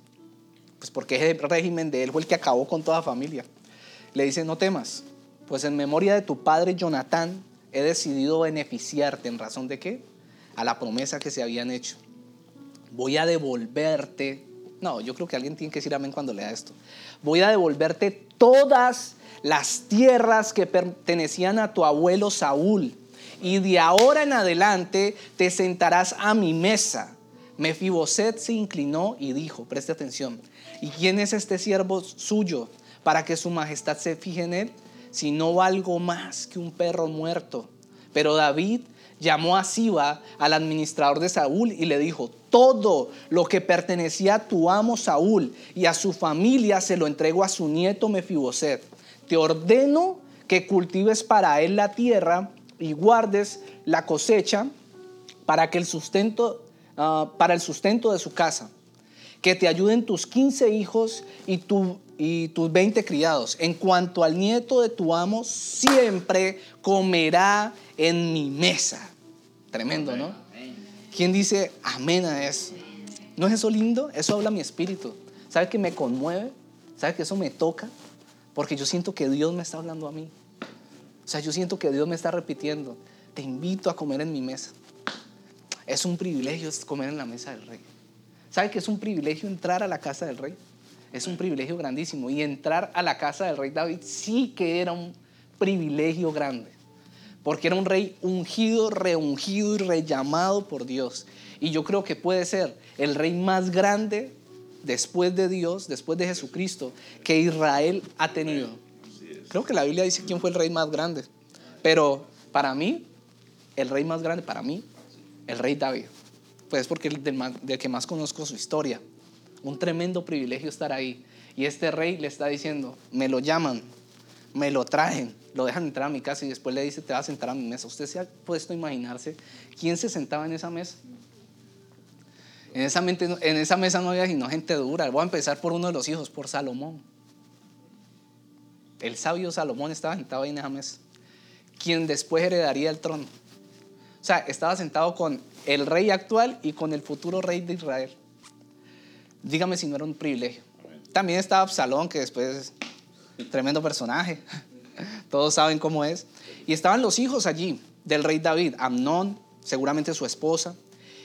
Pues porque es el régimen de él fue el que acabó con toda familia. Le dice, no temas, pues en memoria de tu padre Jonatán he decidido beneficiarte en razón de qué? A la promesa que se habían hecho. Voy a devolverte, no, yo creo que alguien tiene que decir amén cuando lea esto. Voy a devolverte todas las tierras que pertenecían a tu abuelo Saúl y de ahora en adelante te sentarás a mi mesa. Mefiboset se inclinó y dijo, preste atención, ¿y quién es este siervo suyo para que su majestad se fije en él? Si no valgo más que un perro muerto. Pero David llamó a Siba, al administrador de Saúl, y le dijo, todo lo que pertenecía a tu amo Saúl y a su familia se lo entrego a su nieto Mefiboset. Te ordeno que cultives para él la tierra y guardes la cosecha para que el sustento ah, para el sustento de su casa. Que te ayuden tus 15 hijos y, tu, y tus 20 criados. En cuanto al nieto de tu amo, siempre comerá en mi mesa. Tremendo, ¿no? ¿Quién dice amén a eso? ¿No es eso lindo? Eso habla mi espíritu. ¿Sabe que me conmueve? ¿Sabe que eso me toca? Porque yo siento que Dios me está hablando a mí. O sea, yo siento que Dios me está repitiendo, te invito a comer en mi mesa. Es un privilegio comer en la mesa del rey. ¿Sabe que es un privilegio entrar a la casa del rey? Es un privilegio grandísimo. Y entrar a la casa del rey David sí que era un privilegio grande. Porque era un rey ungido, reungido y rellamado por Dios. Y yo creo que puede ser el rey más grande después de Dios, después de Jesucristo, que Israel ha tenido. Creo que la Biblia dice quién fue el rey más grande. Pero para mí, el rey más grande, para mí, el rey David. Pues porque es del, del que más conozco su historia. Un tremendo privilegio estar ahí. Y este rey le está diciendo, me lo llaman, me lo traen, lo dejan entrar a mi casa y después le dice, te vas a sentar a mi mesa. ¿Usted se ha puesto a imaginarse quién se sentaba en esa mesa? En esa, en esa mesa no había sino gente dura. Voy a empezar por uno de los hijos, por Salomón. El sabio Salomón estaba sentado ahí en esa mesa, quien después heredaría el trono. O sea, estaba sentado con el rey actual y con el futuro rey de Israel. Dígame si no era un privilegio. También estaba Absalón, que después es tremendo personaje. (laughs) Todos saben cómo es. Y estaban los hijos allí del rey David, Amnón, seguramente su esposa,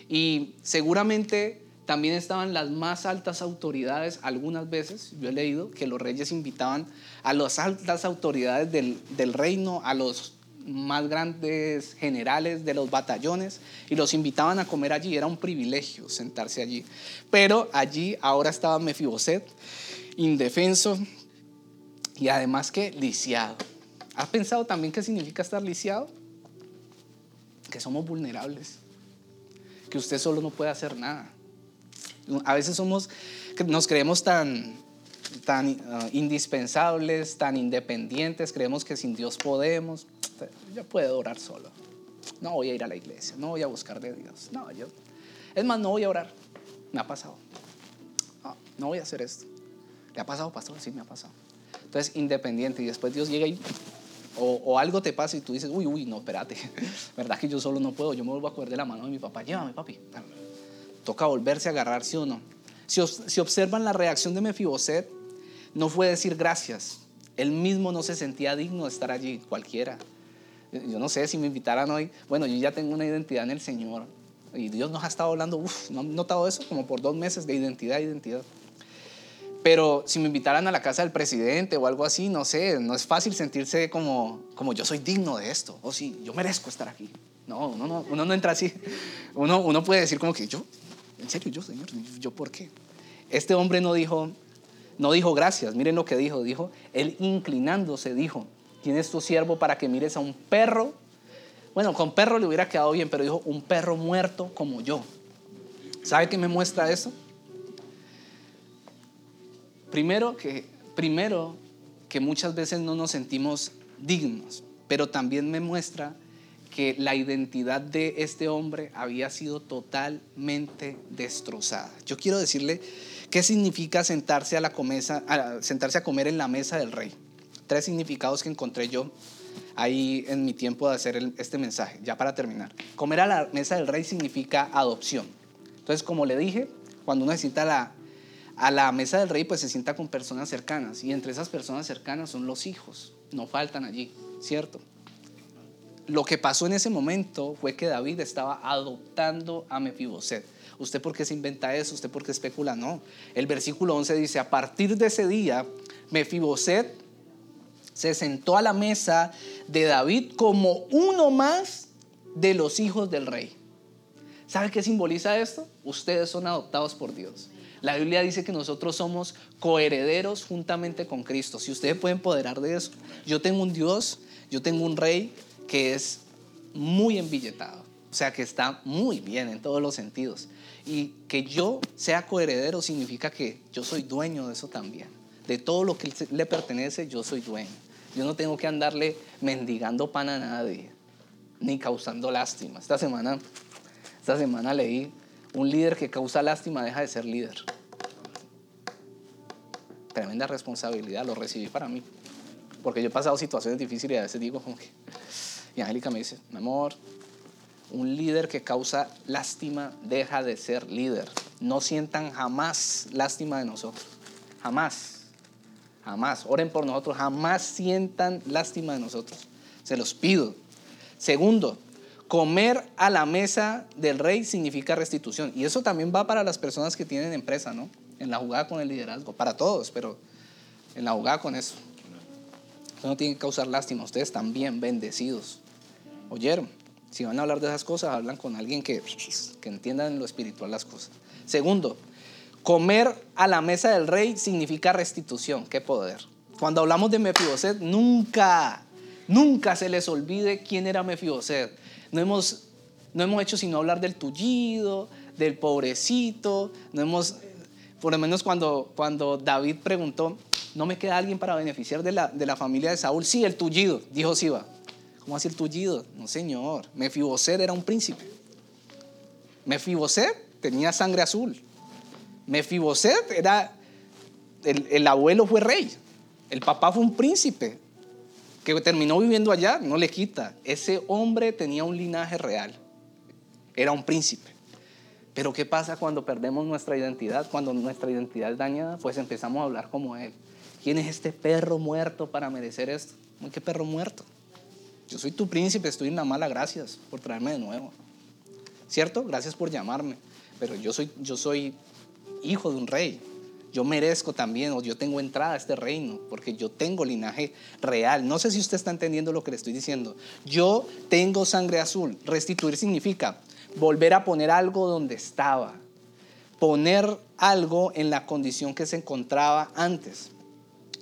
y seguramente también estaban las más altas autoridades, algunas veces, yo he leído que los reyes invitaban a las altas autoridades del, del reino, a los más grandes generales de los batallones y los invitaban a comer allí. Era un privilegio sentarse allí. Pero allí ahora estaba Mefiboset, indefenso y además que lisiado. ¿Has pensado también qué significa estar lisiado? Que somos vulnerables, que usted solo no puede hacer nada. A veces somos, nos creemos tan, tan uh, indispensables, tan independientes, creemos que sin Dios podemos yo puedo orar solo. No voy a ir a la iglesia, no voy a buscar de Dios. No, yo. Es más, no voy a orar. Me ha pasado. No, no voy a hacer esto. ¿Le ha pasado, pastor? Sí, me ha pasado. Entonces, independiente. Y después Dios llega y. O, algo te pasa y tú dices, uy, uy, no, espérate. (laughs) ¿Verdad que yo solo no puedo? Yo me vuelvo a coger de la mano de mi papá. Llévame, papi. Toca volverse a agarrar, sí o no. Si, si observan la reacción de Mefiboset, no fue decir gracias. Él mismo no se sentía digno de estar allí, cualquiera. Yo no sé si me invitaran hoy. Bueno, yo ya tengo una identidad en el Señor. Y Dios nos ha estado hablando, uff, ¿no han notado eso? Como por dos meses de identidad, identidad. Pero si me invitaran a la casa del presidente o algo así, no sé, no es fácil sentirse como, como yo soy digno de esto. O sí, yo merezco estar aquí. No, uno no, uno no entra así. Uno, uno puede decir como que yo, en serio, yo, Señor, ¿yo por qué? Este hombre no dijo, no dijo gracias. Miren lo que dijo. Dijo, él inclinándose dijo, tienes tu siervo para que mires a un perro. Bueno, con perro le hubiera quedado bien, pero dijo, un perro muerto como yo. ¿Sabe qué me muestra eso? Primero que, primero que muchas veces no nos sentimos dignos, pero también me muestra que la identidad de este hombre había sido totalmente destrozada. Yo quiero decirle qué significa sentarse a, la comesa, sentarse a comer en la mesa del rey tres significados que encontré yo ahí en mi tiempo de hacer este mensaje, ya para terminar. Comer a la mesa del rey significa adopción. Entonces, como le dije, cuando uno se sienta a la, a la mesa del rey, pues se sienta con personas cercanas. Y entre esas personas cercanas son los hijos. No faltan allí, ¿cierto? Lo que pasó en ese momento fue que David estaba adoptando a Mefiboset. ¿Usted por qué se inventa eso? ¿Usted por qué especula? No. El versículo 11 dice, a partir de ese día, Mefiboset se sentó a la mesa de David como uno más de los hijos del rey. ¿Sabe qué simboliza esto? Ustedes son adoptados por Dios. La Biblia dice que nosotros somos coherederos juntamente con Cristo. Si ustedes pueden empoderar de eso, yo tengo un Dios, yo tengo un rey que es muy embilletado, o sea, que está muy bien en todos los sentidos. Y que yo sea coheredero significa que yo soy dueño de eso también. De todo lo que le pertenece, yo soy dueño. Yo no tengo que andarle mendigando pan a nadie, ni causando lástima. Esta semana, esta semana leí, un líder que causa lástima deja de ser líder. Tremenda responsabilidad, lo recibí para mí. Porque yo he pasado situaciones difíciles y a veces digo como que... Y Angélica me dice, mi amor, un líder que causa lástima deja de ser líder. No sientan jamás lástima de nosotros. Jamás. Jamás. Oren por nosotros. Jamás sientan lástima de nosotros. Se los pido. Segundo, comer a la mesa del rey significa restitución. Y eso también va para las personas que tienen empresa, ¿no? En la jugada con el liderazgo. Para todos, pero en la jugada con eso. no tiene que causar lástima. Ustedes también bendecidos. ¿Oyeron? Si van a hablar de esas cosas, hablan con alguien que, que entienda en lo espiritual las cosas. Segundo, Comer a la mesa del rey significa restitución. Qué poder. Cuando hablamos de Mefiboset, nunca Nunca se les olvide quién era Mefiboset. No hemos, no hemos hecho sino hablar del tullido, del pobrecito. No hemos, por lo menos cuando, cuando David preguntó, ¿no me queda alguien para beneficiar de la, de la familia de Saúl? Sí, el tullido, dijo Siba. ¿Cómo así el tullido? No, señor. Mefiboset era un príncipe. Mefiboset tenía sangre azul. Mefiboset era, el, el abuelo fue rey. El papá fue un príncipe que terminó viviendo allá, no le quita. Ese hombre tenía un linaje real. Era un príncipe. Pero ¿qué pasa cuando perdemos nuestra identidad? Cuando nuestra identidad es dañada, pues empezamos a hablar como él. ¿Quién es este perro muerto para merecer esto? ¿Qué perro muerto? Yo soy tu príncipe, estoy en la mala, gracias por traerme de nuevo. ¿Cierto? Gracias por llamarme. Pero yo soy, yo soy hijo de un rey. Yo merezco también, o yo tengo entrada a este reino, porque yo tengo linaje real. No sé si usted está entendiendo lo que le estoy diciendo. Yo tengo sangre azul. Restituir significa volver a poner algo donde estaba. Poner algo en la condición que se encontraba antes.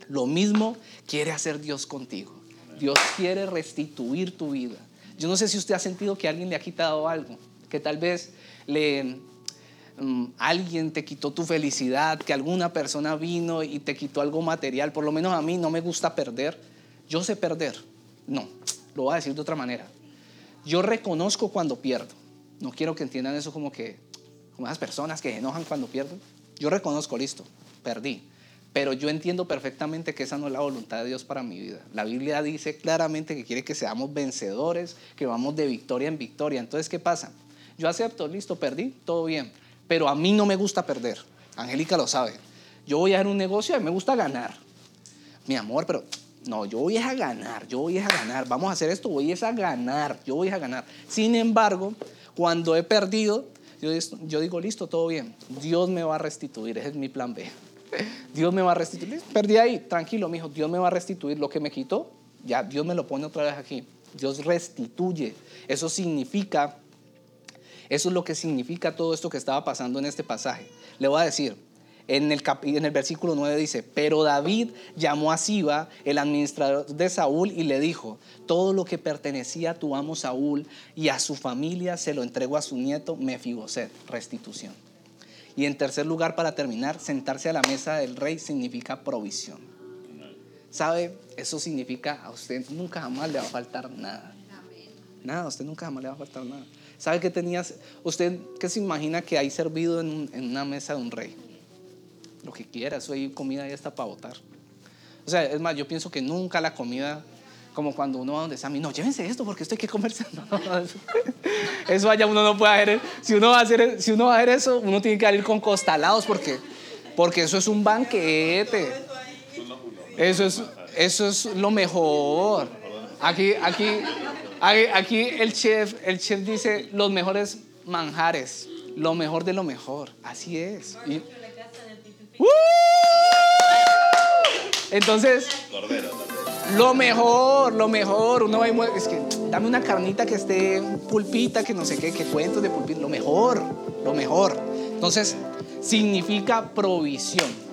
Lo mismo quiere hacer Dios contigo. Dios quiere restituir tu vida. Yo no sé si usted ha sentido que alguien le ha quitado algo, que tal vez le mm, alguien te quitó tu felicidad, que alguna persona vino y te quitó algo material. Por lo menos a mí no me gusta perder. Yo sé perder. No, lo voy a decir de otra manera. Yo reconozco cuando pierdo. No quiero que entiendan eso como que como esas personas que se enojan cuando pierden. Yo reconozco, listo, perdí. Pero yo entiendo perfectamente que esa no es la voluntad de Dios para mi vida. La Biblia dice claramente que quiere que seamos vencedores, que vamos de victoria en victoria. Entonces, ¿qué pasa? Yo acepto, listo, perdí, todo bien. Pero a mí no me gusta perder. Angélica lo sabe. Yo voy a hacer un negocio y me gusta ganar. Mi amor, pero no, yo voy a ganar, yo voy a ganar. Vamos a hacer esto, voy a ganar, yo voy a ganar. Sin embargo, cuando he perdido, yo, yo digo, listo, todo bien. Dios me va a restituir, ese es mi plan B. (laughs) Dios me va a restituir. Perdí ahí, tranquilo, mi hijo, Dios me va a restituir lo que me quitó. Ya, Dios me lo pone otra vez aquí. Dios restituye. Eso significa, eso es lo que significa todo esto que estaba pasando en este pasaje. Le voy a decir, en el, en el versículo 9 dice, pero David llamó a Siba, el administrador de Saúl, y le dijo, todo lo que pertenecía a tu amo Saúl y a su familia se lo entregó a su nieto Mefiboset, restitución. Y en tercer lugar, para terminar, sentarse a la mesa del rey significa provisión. ¿Sabe? Eso significa a usted nunca jamás le va a faltar nada. Nada, a usted nunca jamás le va a faltar nada. ¿Sabe qué tenías? ¿Usted qué se imagina que hay servido en, una mesa de un rey? Lo que quiera, eso hay comida y está para votar. O sea, es más, yo pienso que nunca la comida como cuando uno va donde está, no, llévense esto porque esto hay que comerse. (laughs) eso allá uno no puede hacer. Si uno va a hacer, si uno va a hacer eso, uno tiene que salir con costalados porque, porque eso es un banquete. Eso es, eso es lo mejor. Aquí, aquí, aquí el chef, el chef dice los mejores manjares, lo mejor de lo mejor. Así es. ¡Uh! Entonces, lo mejor, lo mejor. Uno va y mueve, es que dame una carnita que esté pulpita, que no sé qué, que cuentos de pulpita. Lo mejor, lo mejor. Entonces, significa provisión.